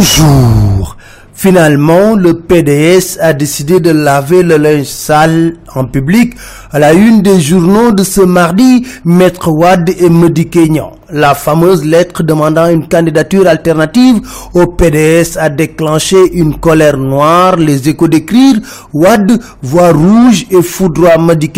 Bonjour. Finalement, le PDS a décidé de laver le linge sale en public à la une des journaux de ce mardi, Maître Wad et Medi. La fameuse lettre demandant une candidature alternative au PDS a déclenché une colère noire. Les échos d'écrire, Wad voit rouge et foudroie Medi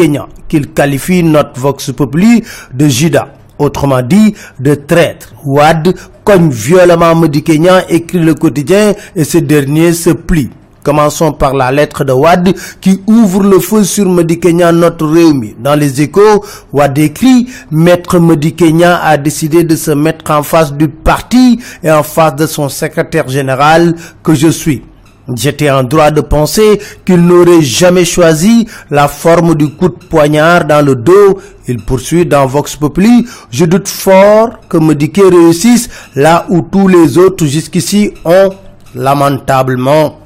qu'il qualifie notre Vox Populi de Judas autrement dit de traître. Wad cogne violemment Kenyan, écrit le quotidien et ce dernier se plie. Commençons par la lettre de Wad qui ouvre le feu sur Medi Kenyan, notre réumi. Dans les échos, Wad écrit, Maître Medi Kenyan a décidé de se mettre en face du parti et en face de son secrétaire général que je suis. J'étais en droit de penser qu'il n'aurait jamais choisi la forme du coup de poignard dans le dos. Il poursuit dans Vox Populi. Je doute fort que Mediké réussisse là où tous les autres jusqu'ici ont lamentablement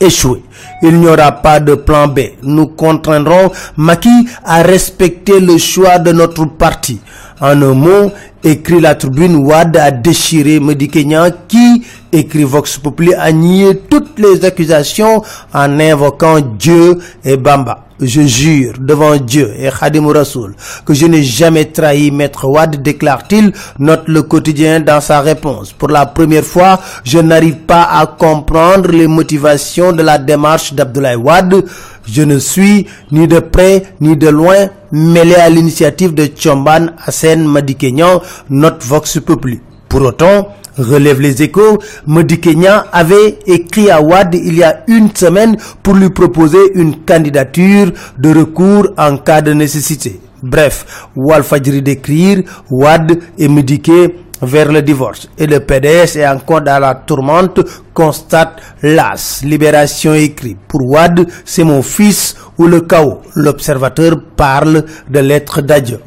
échoué. Il n'y aura pas de plan B. Nous contraindrons Maki à respecter le choix de notre parti. En un mot, écrit la tribune, Wad a déchiré Medi Kenyan qui, écrit Vox Populi, a nié toutes les accusations en invoquant Dieu et Bamba. Je jure devant Dieu et Khadim Rasoul que je n'ai jamais trahi Maître Wad, déclare-t-il, note le quotidien dans sa réponse. Pour la première fois, je n'arrive pas à comprendre les motivations de la démarche d'Abdoulaye Wad. Je ne suis ni de près ni de loin mêlé à l'initiative de Tchomban Hassan Madikenyan, notre Vox Populi. Pour autant, relève les échos, Medi Kenyan avait écrit à Wad il y a une semaine pour lui proposer une candidature de recours en cas de nécessité. Bref, Walfadjiri d'écrire, Wad et Mediké vers le divorce. Et le PDS est encore dans la tourmente, constate l'AS. Libération écrit. Pour Wad, c'est mon fils ou le chaos. L'observateur parle de l'être d'adieu.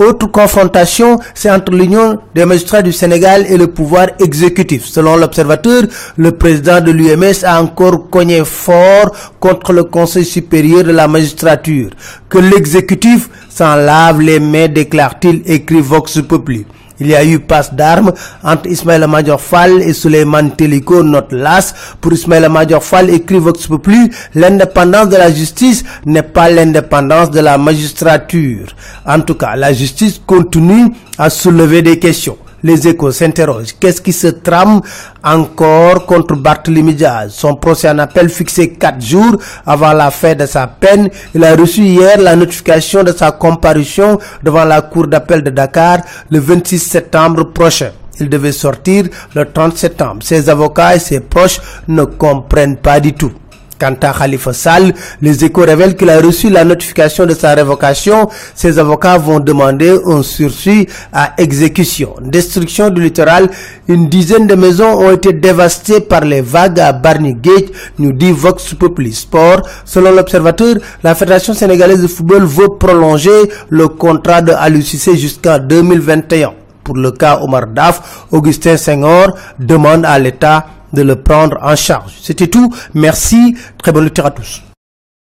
Autre confrontation, c'est entre l'Union des magistrats du Sénégal et le pouvoir exécutif. Selon l'observateur, le président de l'UMS a encore cogné fort contre le Conseil supérieur de la magistrature. Que l'exécutif s'en lave les mains, déclare-t-il, écrit Vox. Il y a eu passe d'armes entre Ismaël Major Fall et Suleiman Teliko, notre las. Pour Ismaël Major Fall, écrit Vox Populi, l'indépendance de la justice n'est pas l'indépendance de la magistrature. En tout cas, la justice continue à soulever des questions les échos s'interrogent. Qu'est-ce qui se trame encore contre Barthélemy Diaz? Son procès en appel fixé quatre jours avant la fin de sa peine. Il a reçu hier la notification de sa comparution devant la cour d'appel de Dakar le 26 septembre prochain. Il devait sortir le 30 septembre. Ses avocats et ses proches ne comprennent pas du tout. Quant à Khalifa Sall, les échos révèlent qu'il a reçu la notification de sa révocation. Ses avocats vont demander un sursis à exécution. Destruction du littoral, une dizaine de maisons ont été dévastées par les vagues à Barney Gate, nous dit Vox Populi Sport. Selon l'observateur, la Fédération sénégalaise de football veut prolonger le contrat de Alucissé jusqu'en 2021. Pour le cas Omar Daf, Augustin Senghor demande à l'État de le prendre en charge. C'était tout. Merci. Très bonne lecture à tous.